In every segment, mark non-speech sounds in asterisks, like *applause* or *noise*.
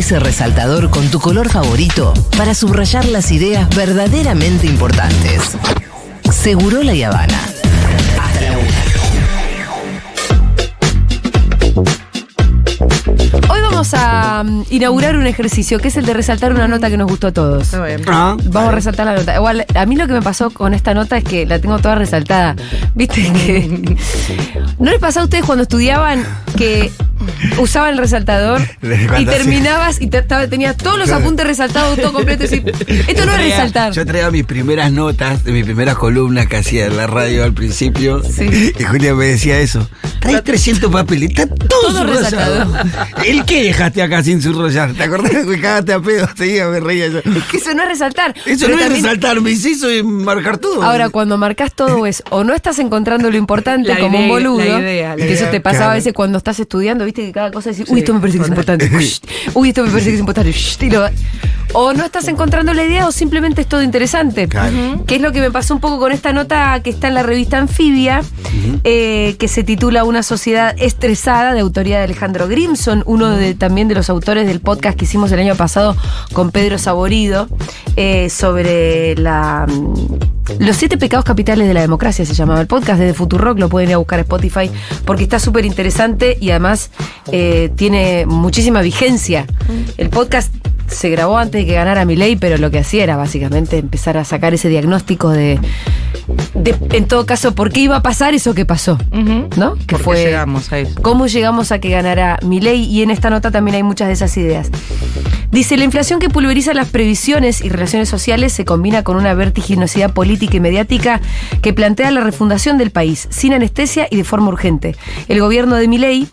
ese resaltador con tu color favorito para subrayar las ideas verdaderamente importantes. Seguro la Habana. Hasta la una. Hoy vamos a mm, inaugurar un ejercicio que es el de resaltar una nota que nos gustó a todos. Ah, Vamos a resaltar la nota. Igual, a mí lo que me pasó con esta nota es que la tengo toda resaltada. *laughs* ¿Viste? Que, *laughs* ¿No les pasó a ustedes cuando estudiaban que usaban el resaltador *laughs* y terminabas y te- tenías todos los apuntes resaltados, todo completo? Y esto no es resaltar. Yo traía mis primeras notas de mis primeras columnas que hacía en la radio al principio. Sí. Y Julia me decía eso. Traes 300 papeles, está todo, Todo subrayado. ¿El qué dejaste acá sin subrayar? ¿Te acordás que cagaste a pedo? Seguía, me reía yo. Que eso no es resaltar. Eso Pero no es resaltar, me hizo y marcar todo. Ahora, cuando marcas todo es o no estás encontrando lo importante La como un boludo, la idea, la que eso te pasaba Claro. a veces cuando estás estudiando, viste cada cosa decís, *laughs* uy, esto me parece que es importante, uy, esto me parece que es importante, Ush, y lo- o no estás encontrando la idea o simplemente es todo interesante. Claro. Que es lo que me pasó un poco con esta nota que está en la revista Anfibia, eh, que se titula Una sociedad estresada, de autoría de Alejandro Grimson, uno de, también de los autores del podcast que hicimos el año pasado con Pedro Saborido, eh, sobre la, mm, los siete pecados capitales de la democracia, se llamaba el podcast. Desde Futurock, lo pueden ir a buscar a Spotify, porque está súper interesante y además eh, tiene muchísima vigencia. El podcast se grabó antes de que ganara Milei, pero lo que hacía era básicamente empezar a sacar ese diagnóstico de, de, en todo caso, por qué iba a pasar eso que pasó, ¿no? Que ¿Por qué llegamos a eso? ¿Cómo llegamos a que ganara Milei? Y en esta nota también hay muchas de esas ideas. Dice, la inflación que pulveriza las previsiones y relaciones sociales se combina con una vertiginosidad política y mediática que plantea la refundación del país, sin anestesia y de forma urgente. El gobierno de Milei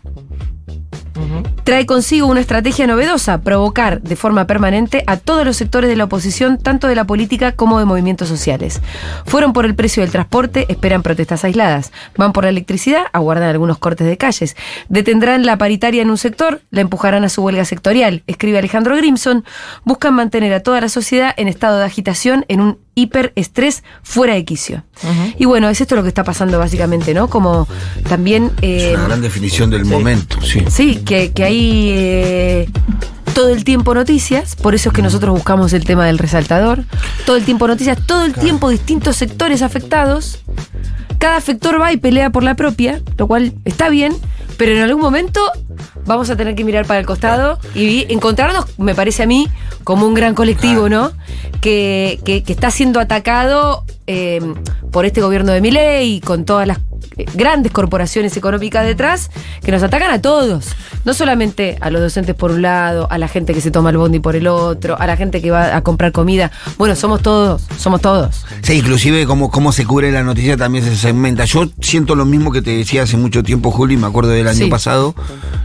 trae consigo una estrategia novedosa, provocar de forma permanente a todos los sectores de la oposición, tanto de la política como de movimientos sociales. Fueron por el precio del transporte, esperan protestas aisladas. Van por la electricidad, aguardan algunos cortes de calles. Detendrán la paritaria en un sector, la empujarán a su huelga sectorial, escribe Alejandro Grimson. Buscan mantener a toda la sociedad en estado de agitación, en un hiperestrés fuera de quicio. Y bueno, es esto lo que está pasando básicamente, ¿no? Como también... Es eh, una gran definición del momento, sí. Sí, que, que hay eh, todo el tiempo noticias, por eso es que nosotros buscamos el tema del resaltador. Todo el tiempo noticias, todo el tiempo distintos sectores afectados. Cada sector va y pelea por la propia, lo cual está bien, pero en algún momento vamos a tener que mirar para el costado y encontrarnos, me parece a mí, como un gran colectivo, ¿no? Que, que- que está siendo atacado eh, por este gobierno de Milei, con todas las eh, grandes corporaciones económicas detrás, que nos atacan a todos. No solamente a los docentes por un lado, a la gente que se toma el bondi por el otro, a la gente que va a comprar comida. Bueno, somos todos, somos todos. Sí, inclusive como cómo se cubre la noticia también se segmenta. Yo siento lo mismo que te decía hace mucho tiempo, Juli, me acuerdo del año Sí. pasado.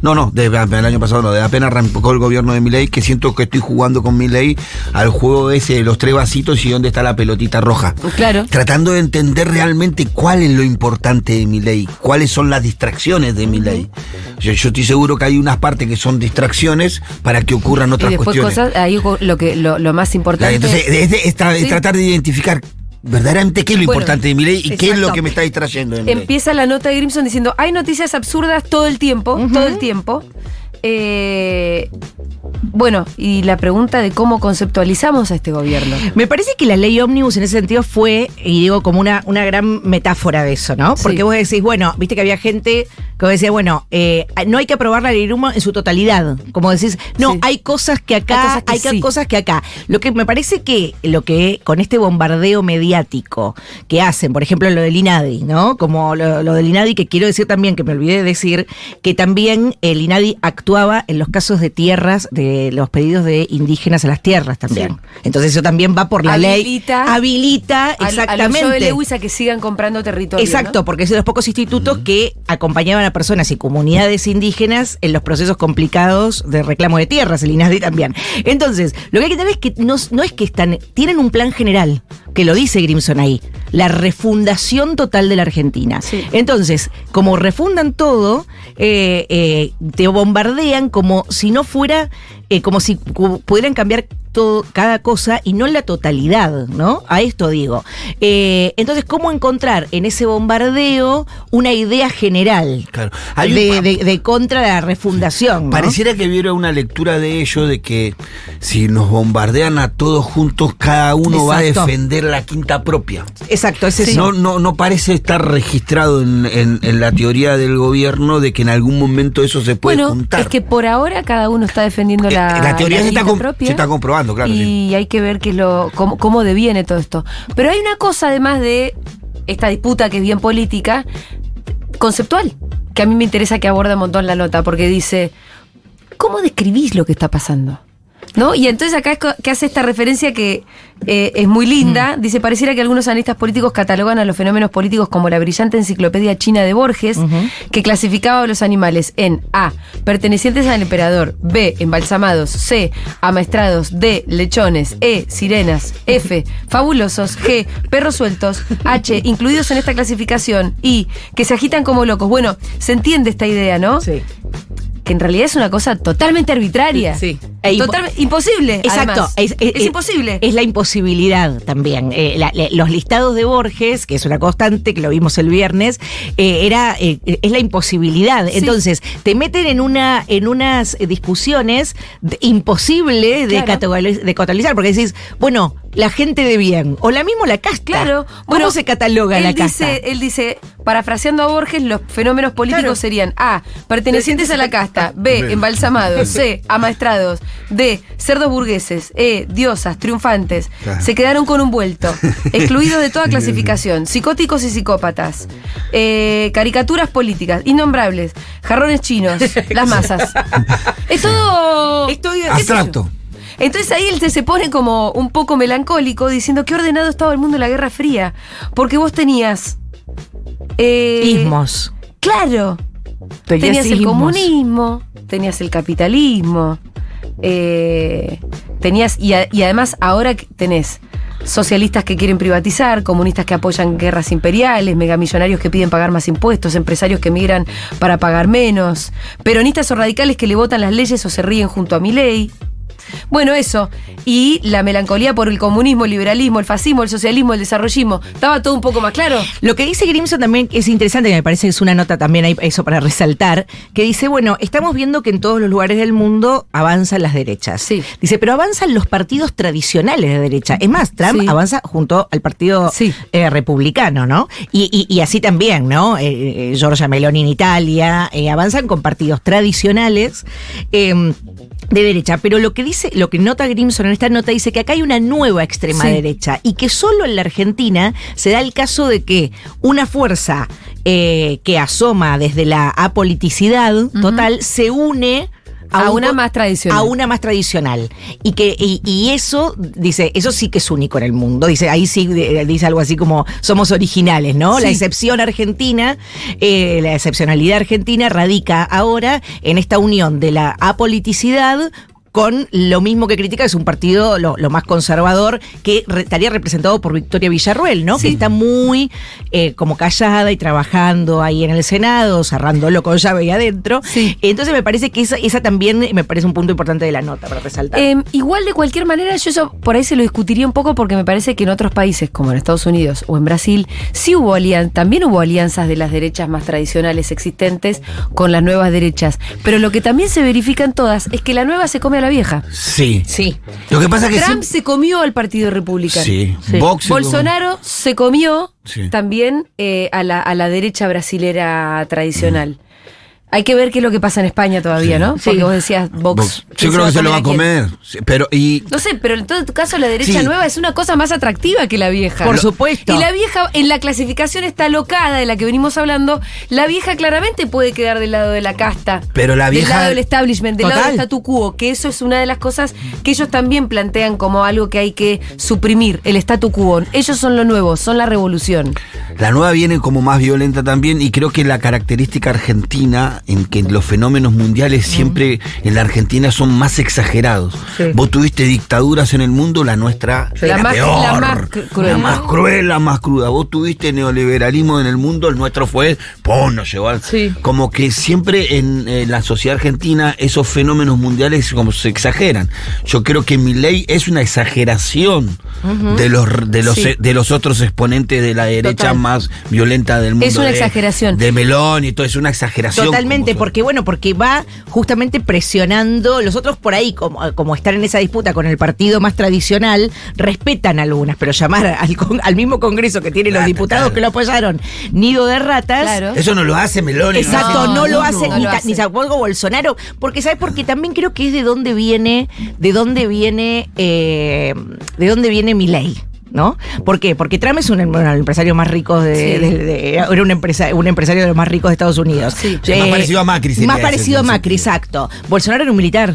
No, no, de- del año pasado no, de apenas arrancó el gobierno de Milei, que siento que estoy jugando con Milei al juego ese de los tres vasitos y dónde está la pelotita roja. Claro. Tratando de entender realmente cuál es lo importante de Milei, cuáles son las distracciones de Milei. Yo, yo estoy seguro que hay unas partes que son distracciones para que ocurran Y otras después cuestiones. cosas, ahí lo que lo, lo más importante. Entonces, es, de- es tra- es Sí. tratar de identificar verdaderamente qué es lo Bueno, importante de mi ley y qué es lo que me está distrayendo de. Empieza la nota de Grimson diciendo, hay noticias absurdas todo el tiempo, todo el tiempo. Eh, bueno, y la pregunta de cómo conceptualizamos a este gobierno. Me parece que la ley ómnibus en ese sentido fue, y digo, como una, una gran metáfora de eso, ¿no? Porque Sí. vos decís, bueno, viste que había gente que decía, bueno, eh, no hay que aprobar la ley en su totalidad. Como decís, no, Sí. hay cosas que acá, Hay cosas que sí. cosas que acá. Lo que me parece que lo que con este bombardeo mediático que hacen, por ejemplo, lo del INADI, ¿no? Como lo, lo del INADI, que quiero decir también, que me olvidé de decir, que también el INADI actuaba en los casos de tierras, de los pedidos de indígenas a las tierras también. Entonces eso también va por la Habilita- ley. Habilita, A- A, los exactamente. Joe Lewis a que sigan comprando territorio. Exacto, ¿no? porque es de los pocos institutos que acompañaban a personas y comunidades indígenas en los procesos complicados de reclamo de tierras, el INADI también. Entonces, lo que hay que tener es que no, no es que están, tienen un plan general, que lo dice Grimson ahí, la refundación total de la Argentina. Sí. Entonces, como refundan todo, eh, eh, te bombardean como si no fuera, eh, como si pudieran cambiar todo, cada cosa y no la totalidad, ¿no? A esto digo. Eh, entonces, ¿cómo encontrar en ese bombardeo una idea general Claro. Hay un de, pa- de- de contra la refundación? ¿no? Pareciera que hubiera una lectura de ello de que si nos bombardean a todos juntos, cada uno va a defender la quinta propia. Exacto, es eso. No, no, no parece estar registrado en, en- en la teoría del gobierno de que en algún momento eso se puede Bueno, juntar. es que por ahora cada uno está defendiendo Eh, la, la teoría se está línea com- propia. se está comprobando, claro, Y sí. hay que ver qué es lo, cómo, cómo deviene todo esto. Pero hay una cosa, además de esta disputa que es bien política, conceptual, que a mí me interesa que aborda un montón la nota, porque dice, ¿cómo describís lo que está pasando? ¿No? Y entonces acá es que hace esta referencia que eh, es muy linda. Dice, pareciera que algunos analistas políticos catalogan a los fenómenos políticos como la brillante enciclopedia china de Borges, que clasificaba a los animales en A, pertenecientes al emperador, B, embalsamados, C, amaestrados, D, lechones, E, sirenas, F, fabulosos, G, perros sueltos, H, incluidos en esta clasificación, I, que se agitan como locos. Bueno, se entiende esta idea, ¿no? Sí. Que en realidad es una cosa totalmente arbitraria. Sí. E impo- Total- imposible. Exacto, es, es- es- imposible. Es la imposibilidad también. Eh, la- la- los listados de Borges, que es una constante, que lo vimos el viernes, eh, era eh, es la imposibilidad. Sí. Entonces, te meten en una en unas discusiones de- imposibles de, Claro. de catalogar, porque decís, bueno, la gente de bien, o la mismo la casta. Claro. ¿Cómo se cataloga él la dice, casta? Él dice, parafraseando a Borges, los fenómenos políticos Claro. serían A, pertenecientes a la casta, B, embalsamados, C, *laughs* amaestrados, D, cerdos burgueses, E, diosas, triunfantes. Claro. Se quedaron con un vuelto, *laughs* excluidos de toda clasificación, psicóticos y psicópatas, eh, caricaturas políticas, innombrables, jarrones chinos, las masas. *laughs* Es todo... Abstracto. Entonces ahí él se, pone como un poco melancólico diciendo qué ordenado estaba el mundo en la Guerra Fría. Porque vos tenías... eh, Ismos. Claro. Tenías el ismos. comunismo, tenías el capitalismo, eh, tenías... Y, a- y además ahora que tenés socialistas que quieren privatizar, comunistas que apoyan guerras imperiales, megamillonarios que piden pagar más impuestos, empresarios que migran para pagar menos, peronistas o radicales que le votan las leyes o se ríen junto a mi ley. Bueno, eso. Y la melancolía por el comunismo, el liberalismo, el fascismo, el socialismo, el desarrollismo. Estaba todo un poco más claro. Lo que dice Grimson también es interesante, que me parece que es una nota también hay eso para resaltar, que dice, bueno, estamos viendo que en todos los lugares del mundo avanzan las derechas. Sí. Dice, pero avanzan los partidos tradicionales de derecha. Es más, Trump Sí. avanza junto al partido Sí. eh, republicano, ¿no? Y, y- y así también, ¿no? Eh, eh, Giorgia Meloni en Italia, eh, avanzan con partidos tradicionales. De derecha, pero lo que dice, lo que nota Grimson en esta nota dice que acá hay una nueva extrema Sí. derecha y que solo en la Argentina se da el caso de que una fuerza eh, que asoma desde la apoliticidad total se une A un una más tradicional. A una más tradicional. Y que y, y eso, dice, eso sí que es único en el mundo. Dice, ahí sí eh, dice algo así como somos originales, ¿no? La excepción argentina, eh, la excepcionalidad argentina radica ahora en esta unión de la apoliticidad con lo mismo que critica, es un partido lo, lo más conservador, que re- estaría representado por Victoria Villarruel, ¿no? Sí. Que está muy eh, como callada y trabajando ahí en el Senado, cerrándolo con llave ahí adentro. Sí. Entonces me parece que esa, esa también me parece un punto importante de la nota para resaltar. Eh, igual de cualquier manera, yo eso por ahí se lo discutiría un poco porque me parece que en otros países, como en Estados Unidos o en Brasil, sí hubo alianzas, también hubo alianzas de las derechas más tradicionales existentes con las nuevas derechas. Pero lo que también se verifica en todas es que la nueva se come a la vieja. Sí. sí. Lo que pasa es que Trump siempre- se comió al Partido Republicano. Sí. Sí. Vox se Bolsonaro se comió Sí. también eh, a, la, a la derecha brasilera tradicional. Hay que ver qué es lo que pasa en España todavía, ¿no? Porque Sí. vos decías Vox. Vox. ¿quién Yo creo que se lo va a comer. Sí, Pero, y. No sé, pero en todo caso la derecha Sí. nueva es una cosa más atractiva que la vieja. Por supuesto. Y la vieja, en la clasificación está locada de la que venimos hablando, la vieja claramente puede quedar del lado de la casta. Pero la Del vieja- lado del establishment, del lado del statu quo, que eso es una de las cosas que ellos también plantean como algo que hay que suprimir, el statu quo. Ellos son lo nuevo, son la revolución. La nueva viene como más violenta también y creo que la característica argentina en que los fenómenos mundiales siempre en la Argentina son más exagerados. Sí. Vos tuviste dictaduras en el mundo, la nuestra La la más- peor, la más cru- cruel. la más cruel, la más cruda. Vos tuviste neoliberalismo en el mundo, el nuestro fue, ¡pum! nos llevó al... Sí. Como que siempre en eh, la sociedad argentina esos fenómenos mundiales como se exageran. Yo creo que mi ley es una exageración de los de los Sí. de los otros exponentes de la derecha Total. Más violenta del mundo. Es una de- exageración. De Melón y todo, es una exageración. Totalmente, porque bueno, porque va justamente presionando, los otros por ahí, como, como están en esa disputa con el partido más tradicional, respetan algunas, pero llamar al, al mismo Congreso que tiene los Claro, diputados claro. que lo apoyaron, nido de ratas. Claro. Eso no lo hace Melón. y Exacto, No, no, lo no, hace no ni, lo ta- hace. ni tampoco Bolsonaro, porque sabes porque también creo que es de dónde viene, de dónde viene, eh, de dónde viene mi ley. ¿No? ¿Por qué? Porque Trump es un bueno, el empresario más rico de, Sí. de- de- era un, empresa, un empresario de los más ricos de Estados Unidos. Sí. Sí, más parecido a Macri Más parecido a Macri, sentido. exacto. Bolsonaro era un militar.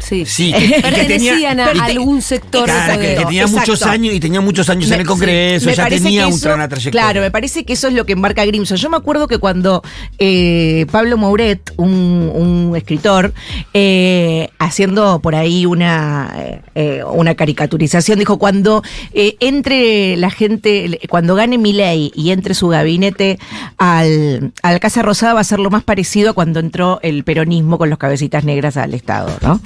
Sí. Sí, que- Pertenecían a y te- algún sector Claro, de que, tenía Exacto. muchos años y tenía muchos años en el Congreso, ya tenía un- una trayectoria. Claro, me parece que eso es lo que enmarca Grimson. Yo me acuerdo que cuando eh, Pablo Mouret, un, un escritor, eh, haciendo por ahí una, eh, una caricaturización, dijo, cuando eh, entre la gente, cuando gane mi ley y entre su gabinete al, a la Casa Rosada va a ser lo más parecido a cuando entró el peronismo con los cabecitas negras al Estado, ¿no?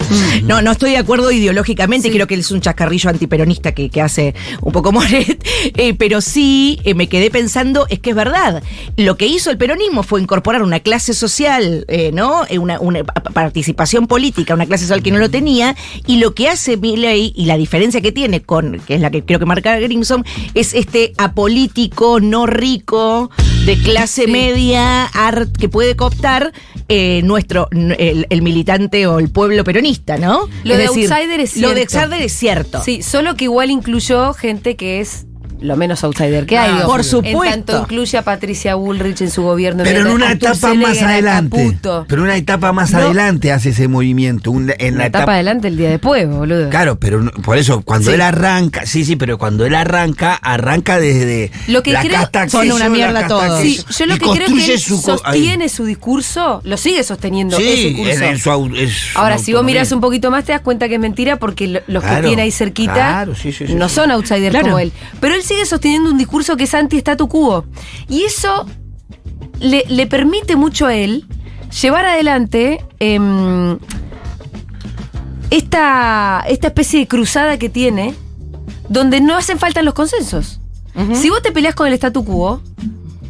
No, no estoy de acuerdo ideológicamente, Sí. creo que él es un chascarrillo antiperonista que, que hace un poco Moret, *laughs* eh, pero sí eh, me quedé pensando, es que es verdad, lo que hizo el peronismo fue incorporar una clase social, eh, ¿no? Una, una pa- participación política, una clase social que no lo tenía, y lo que hace Milley, y la diferencia que tiene con, que es la que creo que marca Grimson, es este apolítico, no rico, de clase Sí. media, art, que puede cooptar eh, nuestro, el, el militante o el pueblo peronista, ¿no? Lo de outsider es Lo de cierto. outsider es cierto. Sí, solo que igual incluyó gente que es lo menos outsider que hay. Ah, por En supuesto. tanto incluye a Patricia Bullrich en su gobierno. Pero en una etapa más adelante. Pero en una etapa más No. adelante hace ese movimiento. un- en Una la etapa etapa. adelante el día después, boludo. Claro, pero por eso, cuando Sí. él arranca, sí, sí, pero cuando él arranca, arranca desde Lo que la creo- casta Son una mierda. Sí, aquello, yo lo y que creo que construye él su co- ahí. sostiene su discurso, lo sigue sosteniendo Sí, ese curso. en- en su au- es Ahora, si vos mirás un poquito más, te das cuenta que es mentira porque lo- los que tiene ahí cerquita claro, sí, sí, sí, no sí. son outsiders Claro. como él. Pero él sigue sosteniendo un discurso que es anti-statu quo. Y eso le, le permite mucho a él llevar adelante em, esta, esta especie de cruzada que tiene, donde no hacen falta los consensos. Si vos te peleás con el statu quo,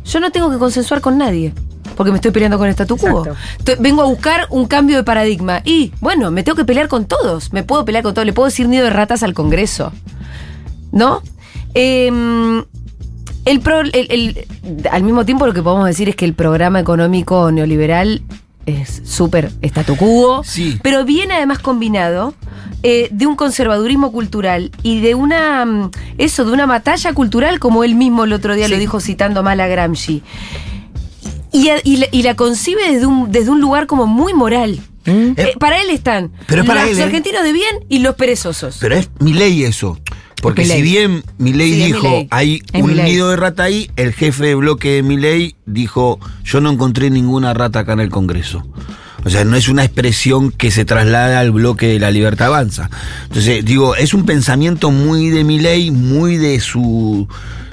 yo no tengo que consensuar con nadie. Porque me estoy peleando con el statu quo. Exacto. Vengo a buscar un cambio de paradigma. Y, bueno, me tengo que pelear con todos. Me puedo pelear con todos. Le puedo decir nido de ratas al Congreso. ¿No? Em, el pro- el- el- al mismo tiempo lo que podemos decir es que el programa económico neoliberal es súper statu quo, Sí. pero viene además combinado eh, de un conservadurismo cultural y de una, mm, eso, de una batalla cultural, como él mismo el otro día lo dijo citando mal a Gramsci. Y, y la, y la concibe desde un, desde un lugar como muy moral. Eh, para él están Pero es para los él, ¿eh? argentinos de bien y los perezosos. Pero es mi ley eso. Porque si bien Milei Sí, dijo, hay Es un nido de rata ahí, el jefe de bloque de Milei dijo, yo no encontré ninguna rata acá en el Congreso. O sea, no es una expresión que se traslada al bloque de la libertad avanza. Entonces, digo, es un pensamiento muy de Milei, muy de su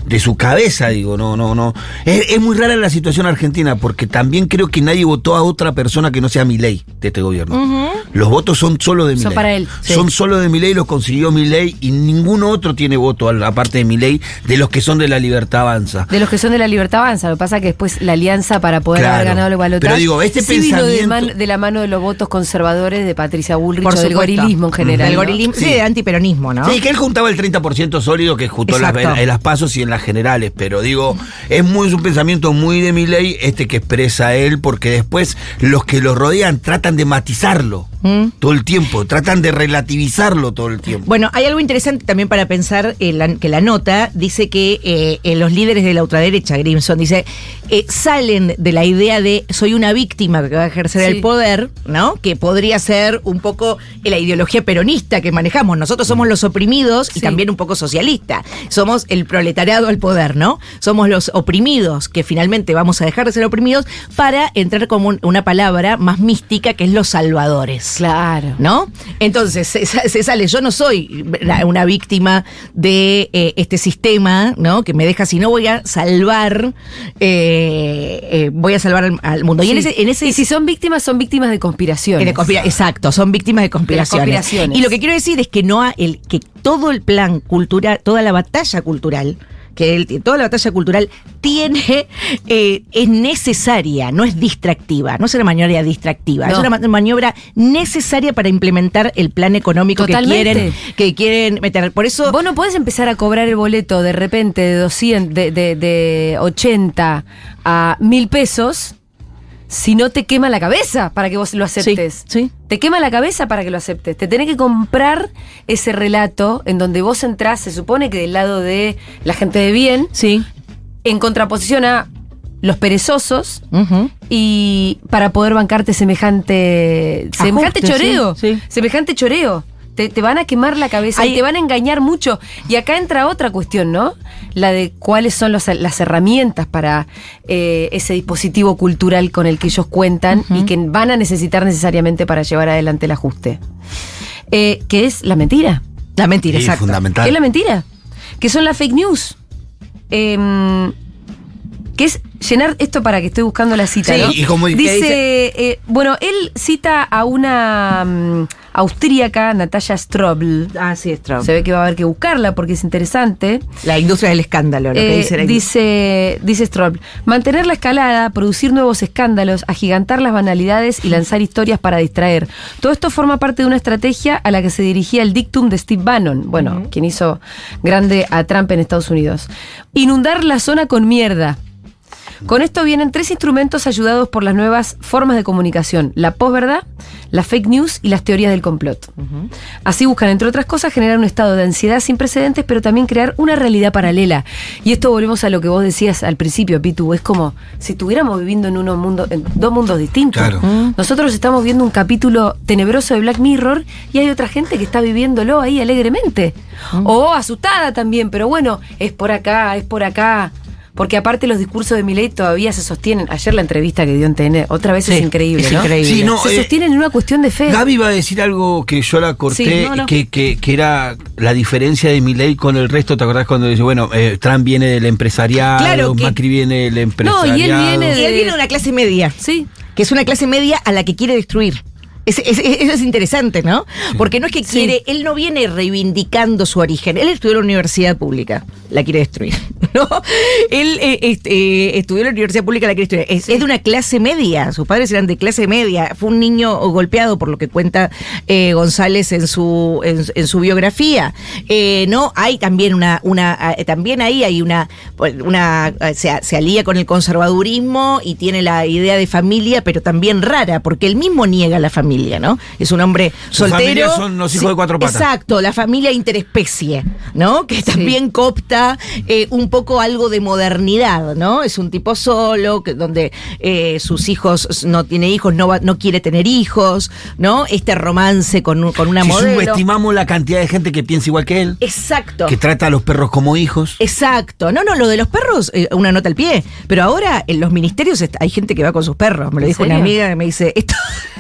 de su cabeza, digo, no, no, no. Es, es muy rara la situación argentina porque también creo que nadie votó a otra persona que no sea Milei de este gobierno. Los votos son solo de Son Milei. para él, sí. Son solo de Milei, los consiguió Milei y ningún otro tiene voto, aparte de Milei, de los que son de la libertad avanza. De los que son de la libertad avanza. Lo que pasa es que después la alianza para poder Claro. haber ganado el balotaje. Pero digo, este sí vino de, pensamiento- man- de la mano de los votos conservadores de Patricia Bullrich Por o del gorilismo en general. Del ¿no? gorilismo, sí, Sí. de antiperonismo, ¿no? Sí, que él juntaba el 30% sólido que juntó en las, en las pasos y en las generales, pero digo, es muy es un pensamiento muy de Milei este que expresa él, porque después los que lo rodean tratan de matizarlo ¿Mm? todo el tiempo, tratan de relativizarlo todo el tiempo. Bueno, hay algo interesante también para pensar en la- que la nota dice que eh, en los líderes de la ultraderecha, Grimson, dice, eh, salen de la idea de soy una víctima que va a ejercer Sí. el poder, ¿no? Que podría ser un poco la ideología peronista que manejamos. Nosotros somos los oprimidos y también un poco socialista. Somos el proletariado llegado al poder, ¿no? Somos los oprimidos, que finalmente vamos a dejar de ser oprimidos para entrar como un- una palabra más mística que es los salvadores. Claro. ¿No? Entonces se, se sale, yo no soy una víctima de eh, este sistema, ¿no? Que me deja, si no voy a salvar, eh, eh, voy a salvar al, al mundo. Y en ese, en ese y si son víctimas, son víctimas de conspiraciones. de conspira- exacto, son víctimas de conspiraciones. conspiraciones. Y lo que quiero decir es que no ha- el, que todo el plan cultural, toda la batalla cultural, que él- toda la batalla cultural tiene, eh, es necesaria, no es distractiva, no es una maniobra distractiva, es una ma- maniobra necesaria para implementar el plan económico que quieren, que quieren meter. Por eso. Vos no podés empezar a cobrar el boleto de repente de 200, de, de, de 80 a 1000 pesos si no te quema la cabeza para que vos lo aceptes. sí. Te quema la cabeza para que lo aceptes. Te tenés que comprar ese relato en donde vos entrás, se supone que del lado de la gente de bien, Sí. en contraposición a los perezosos, y para poder bancarte semejante semejante choreo, sí, sí. semejante choreo. Te, te van a quemar la cabeza y te van a engañar mucho. Y acá entra otra cuestión, ¿no? La de cuáles son los- las herramientas para eh, ese dispositivo cultural con el que ellos cuentan y que van a necesitar necesariamente para llevar adelante el ajuste. Eh, que es la mentira. La mentira, Sí, exacto. fundamental. ¿Qué es la mentira? Que son las fake news. Em, que es llenar esto para que estoy buscando la cita, Sí, ¿no? y como- ¿qué dice, eh, bueno, él cita a una mm, austríaca, Natalia Strobl. Ah, sí, Trump. Se ve que va a haber que buscarla porque es interesante. La industria del escándalo, lo que Eh, dice la dice, dice Strobl, mantener la escalada, producir nuevos escándalos, agigantar las banalidades y lanzar historias para distraer. Todo esto forma parte de una estrategia a la que se dirigía el dictum de Steve Bannon, bueno, quien hizo grande a Trump en Estados Unidos. Inundar la zona con mierda. Con esto vienen tres instrumentos ayudados por las nuevas formas de comunicación, la posverdad, la fake news y las teorías del complot. Así buscan, entre otras cosas, generar un estado de ansiedad sin precedentes, pero también crear una realidad paralela. Y esto volvemos a lo que vos decías al principio, Pitu, es como si estuviéramos viviendo en, unos mundos, en dos mundos distintos. Claro. Nosotros estamos viendo un capítulo tenebroso de Black Mirror y hay otra gente que está viviéndolo ahí alegremente. O asustada también, pero bueno, es por acá, es por acá. Porque aparte los discursos de Milei todavía se sostienen. Ayer la entrevista que dio en TN, otra vez es increíble, es ¿no? increíble. Sí, no, se eh, sostienen en una cuestión de fe. Gaby iba a decir algo que yo la corté, Sí, no, no. Que, que, que era la diferencia de Milei con el resto. ¿Te acordás cuando dice, bueno, eh, Trump viene del empresariado, Claro que- Macri viene del No, empresariado? y él viene Y él viene de una clase media. Sí. que es una clase media a la que quiere destruir. Es- es- es- eso es interesante, ¿no? Porque no es que Sí. quiere, él no viene reivindicando su origen. Él estudió en la universidad pública, la quiere destruir, *laughs* ¿no? Él eh, este, eh, estudió en la universidad pública, la quiere destruir. Es, es de una clase media, sus padres eran de clase media. Fue un niño golpeado, por lo que cuenta eh, González en su, en, en su biografía. Eh, no, hay también una, una eh, también ahí hay una, una se, se alía con el conservadurismo y tiene la idea de familia, pero también rara, porque él mismo niega la familia, ¿no? Es un hombre Su soltero. familia son los hijos de cuatro patas. Exacto, la familia interespecie, ¿no? Que también copta eh, un poco algo de modernidad, ¿no? Es un tipo solo, que, donde eh, sus hijos no tiene hijos, no, va- no quiere tener hijos, ¿no? Este romance con, con una Si modelo. subestimamos la cantidad de gente que piensa igual que él, Exacto. que trata a los perros como hijos. Exacto. No, no, lo de los perros, eh, una nota al pie. Pero ahora en los ministerios hay gente que va con sus perros. Me lo ¿En dijo una amiga que me dice, esto,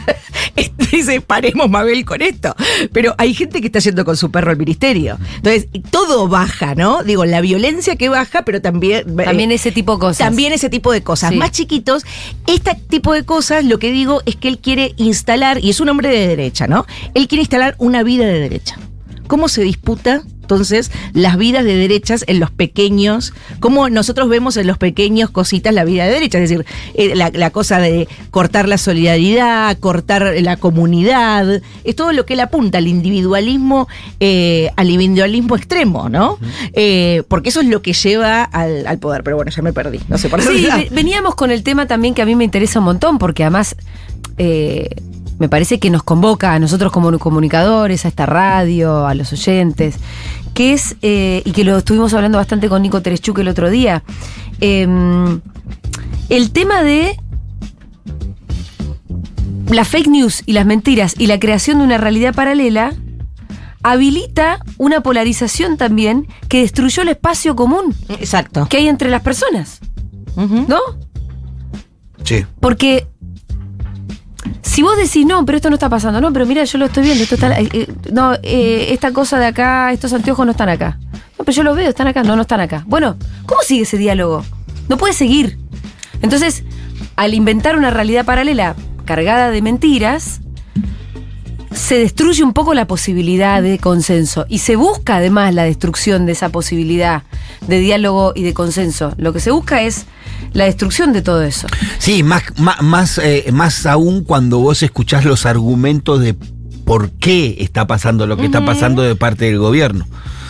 *laughs* esto- *laughs* dice, paremos Mabel con esto. Pero hay gente que está yendo con su perro al ministerio. Entonces, todo baja, ¿no? Digo, la violencia que baja, pero también... eh, También ese tipo de cosas. También ese tipo de cosas. Sí. Más chiquitos, este tipo de cosas, lo que digo es que él quiere instalar, y es un hombre de derecha, ¿no? Él quiere instalar una vida de derecha. ¿Cómo se disputa entonces las vidas de derechas en los pequeños? ¿Cómo nosotros vemos en los pequeños cositas la vida de derecha? Es decir, eh, la, la cosa de cortar la solidaridad, cortar la comunidad, es todo lo que él apunta, al individualismo, eh, al individualismo extremo, ¿no? Eh, porque eso es lo que lleva al, al poder. Pero bueno, ya me perdí, no sé por Sí, va. ve- veníamos con el tema también que a mí me interesa un montón, porque además eh, me parece que nos convoca a nosotros como comunicadores, a esta radio, a los oyentes, que es, eh, y que lo estuvimos hablando bastante con Nico Terechuk el otro día, eh, el tema de la fake news y las mentiras y la creación de una realidad paralela habilita una polarización también que destruyó el espacio común Exacto. que hay entre las personas. ¿no? Sí. Porque si vos decís, no, pero esto no está pasando, no, pero mira, yo lo estoy viendo, esto está, eh, eh, no, eh, esta cosa de acá, estos anteojos no están acá. No, pero yo los veo, están acá, no, no están acá. Bueno, ¿cómo sigue ese diálogo? No puede seguir. Entonces, al inventar una realidad paralela cargada de mentiras, se destruye un poco la posibilidad de consenso y se busca además la destrucción de esa posibilidad de diálogo y de consenso. Lo que se busca es la destrucción de todo eso. Sí, más, más, más, eh, más aún cuando vos escuchás los argumentos de por qué está pasando lo que está pasando de parte del gobierno.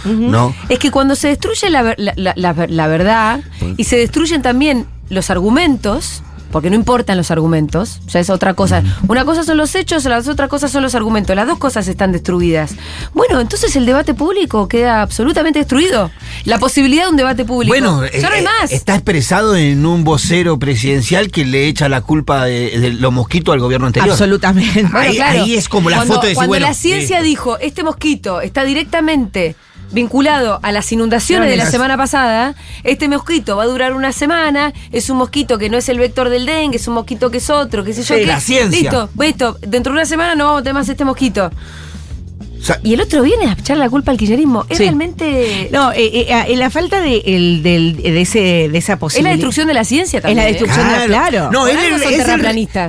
¿No? Es que cuando se destruye la, la- la- la- la verdad y se destruyen también los argumentos, porque no importan los argumentos, ya es otra cosa. Una cosa son los hechos, las otras cosas son los argumentos. Las dos cosas están destruidas. Bueno, entonces el debate público queda absolutamente destruido. La posibilidad de un debate público. Bueno, ya no hay eh, más. está expresado en un vocero presidencial que le echa la culpa de, de los mosquitos al gobierno anterior. Absolutamente. Bueno, ahí- claro. ahí es como la Cuando- foto de Cuando bueno, la ciencia dijo, este mosquito está directamente vinculado a las inundaciones de la semana pasada, este mosquito va a durar una semana, es un mosquito que no es el vector del dengue, es un mosquito que es otro, qué sé yo Sí, qué. la ciencia. Listo, listo, dentro de una semana no vamos a tener más este mosquito. O sea, Y el otro viene a echarle la culpa al kirchnerismo. Es Sí. realmente... No, eh, eh, eh, la falta de, el- del- de, ese, de esa es posibilidad. la destrucción de la ciencia Es también. la ¿eh? destrucción de- claro. No, es el, es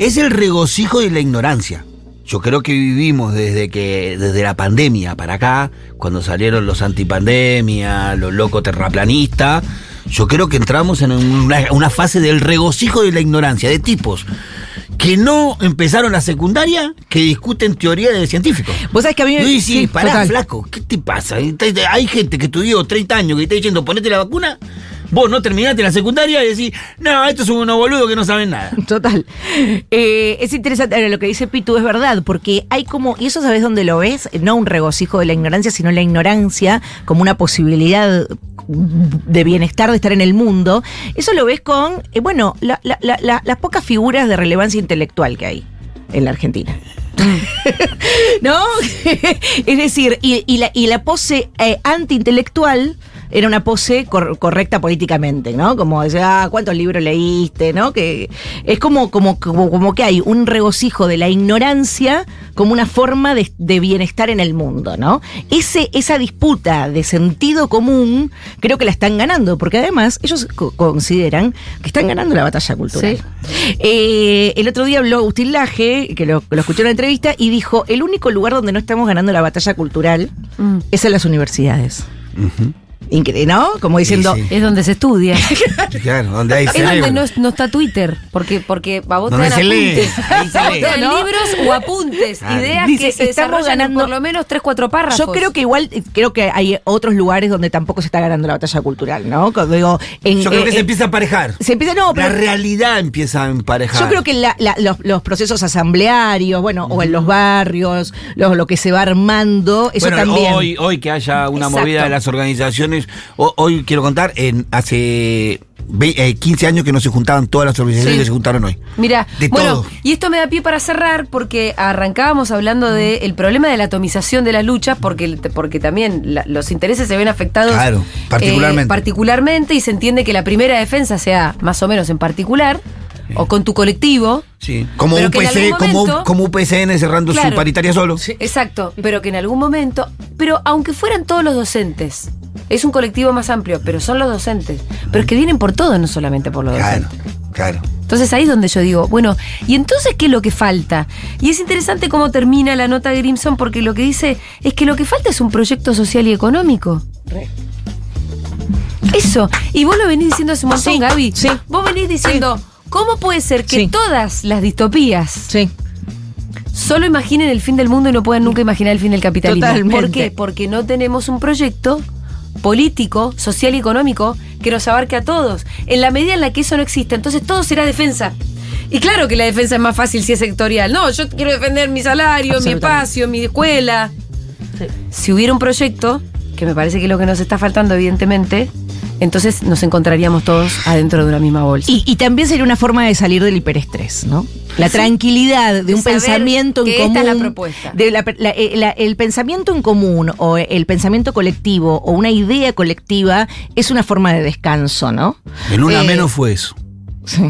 es el regocijo de la ignorancia. Yo creo que vivimos desde que desde la pandemia para acá, cuando salieron los antipandemia, los locos terraplanistas, yo creo que entramos en una, una fase del regocijo de la ignorancia, de tipos que no empezaron la secundaria, que discuten teoría de científicos. Vos sabés que a mí me. sí, sí, pará, total. flaco, ¿qué te pasa? Hay gente que estudió 30 años que está diciendo ponete la vacuna, vos no terminaste la secundaria y decís, no, estos son unos boludos que no saben nada. *laughs* Total. Eh, es interesante, ahora, lo que dice Pitu es verdad, porque hay como, y eso sabes dónde lo ves, no un regocijo de la ignorancia, sino la ignorancia como una posibilidad de bienestar, de estar en el mundo. Eso lo ves con, eh, bueno, la- la- la- la- las pocas figuras de relevancia intelectual que hay en la Argentina. *laughs* ¿No? *laughs* es decir, y, y la, y la pose eh, antiintelectual era una pose cor- correcta políticamente, ¿no? Como decir, ah, ¿cuántos libros leíste? ¿No? Que es como, como, como, como que hay un regocijo de la ignorancia como una forma de, de bienestar en el mundo, ¿no? Ese, esa disputa de sentido común creo que la están ganando, porque además ellos co- consideran que están ganando la batalla cultural. Sí. Eh, el otro día habló Agustín Laje, que lo, lo escuché en una entrevista, y dijo, el único lugar donde no estamos ganando la batalla cultural Mm. es en las universidades. Increíble, ¿no? Como diciendo, Sí, sí. Es donde se estudia. *laughs* Claro, donde hay Es donde no, no está Twitter, porque, porque a vos te se lee, libros o apuntes, Claro. ideas Dice, que se estamos ganando- por lo menos tres, cuatro párrafos. yo creo que igual, creo que hay otros lugares donde tampoco se está ganando la batalla cultural, ¿no? Digo, en- Yo creo que eh, se eh, empieza a emparejar. se empieza, no, La realidad empieza a emparejar. Yo creo que la- la- los, los procesos asamblearios, bueno, o en los barrios, lo, lo que se va armando, eso Bueno, también. Hoy, hoy que haya una Exacto. movida de las organizaciones, ho- hoy quiero contar, en hace ve- eh, 15 años que no se juntaban todas las organizaciones Sí. que se juntaron hoy. Mira, De bueno, todo. y esto me da pie para cerrar porque arrancábamos hablando del problema de la atomización de las luchas, porque, porque también la- los intereses se ven afectados Claro, particularmente. eh, particularmente, y se entiende que la primera defensa sea más o menos en particular, o con tu colectivo. Sí. Como, UPC, algún como, como UPCN cerrando su paritaria solo. Exacto, pero que en algún momento, pero aunque fueran todos los docentes, es un colectivo más amplio, pero son los docentes, pero es que vienen por todo, no solamente por los Claro, docentes. claro. Entonces ahí es donde yo digo, bueno, ¿y entonces qué es lo que falta? Y es interesante cómo termina la nota de Grimson porque lo que dice es que lo que falta es un proyecto social y económico. Eso. Y vos lo venís diciendo hace un montón, Sí, Gaby. sí. Vos venís diciendo, ¿cómo puede ser que Sí. todas las distopías Sí. solo imaginen el fin del mundo y no puedan nunca imaginar el fin del capitalismo? Totalmente. ¿Por qué? Porque no tenemos un proyecto político, social y económico que nos abarque a todos. En la medida en la que eso no existe, entonces todo será defensa. Y claro que la defensa es más fácil si es sectorial. No, yo quiero defender mi salario, mi espacio, mi escuela. Si hubiera un proyecto, que me parece que es lo que nos está faltando evidentemente, entonces nos encontraríamos todos adentro de una misma bolsa. Y, y también sería una forma de salir del hiperestrés, ¿no? La tranquilidad de un saber pensamiento en que esta común. es la propuesta. de la- la- eh, la- el pensamiento en común o el pensamiento colectivo o una idea colectiva es una forma de descanso, ¿no? El una Eh, menos fue eso. Sí.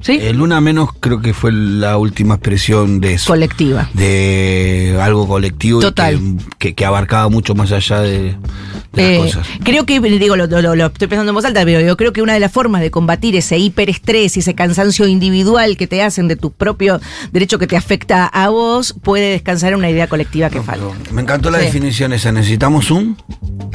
¿Sí? El una menos creo que fue la última expresión de eso. Colectiva. de algo colectivo y Total. que, que- que abarcaba mucho más allá de, de Eh, las cosas. creo que, digo, lo, lo- lo estoy pensando en voz alta, pero yo creo que una de las formas de combatir ese hiperestrés y ese cansancio individual que te hacen de tu propio derecho que te afecta a vos, puede descansar en una idea colectiva que falta. Pero Me encantó la Sí. definición esa. Necesitamos un.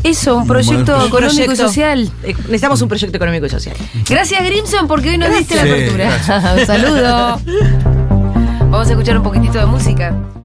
Eso, un proyecto económico y social. Eh, Necesitamos un proyecto económico y social. Gracias, Grimson, porque hoy nos diste la Sí, apertura. *laughs* un saludo. *laughs* Vamos a escuchar un poquitito de música.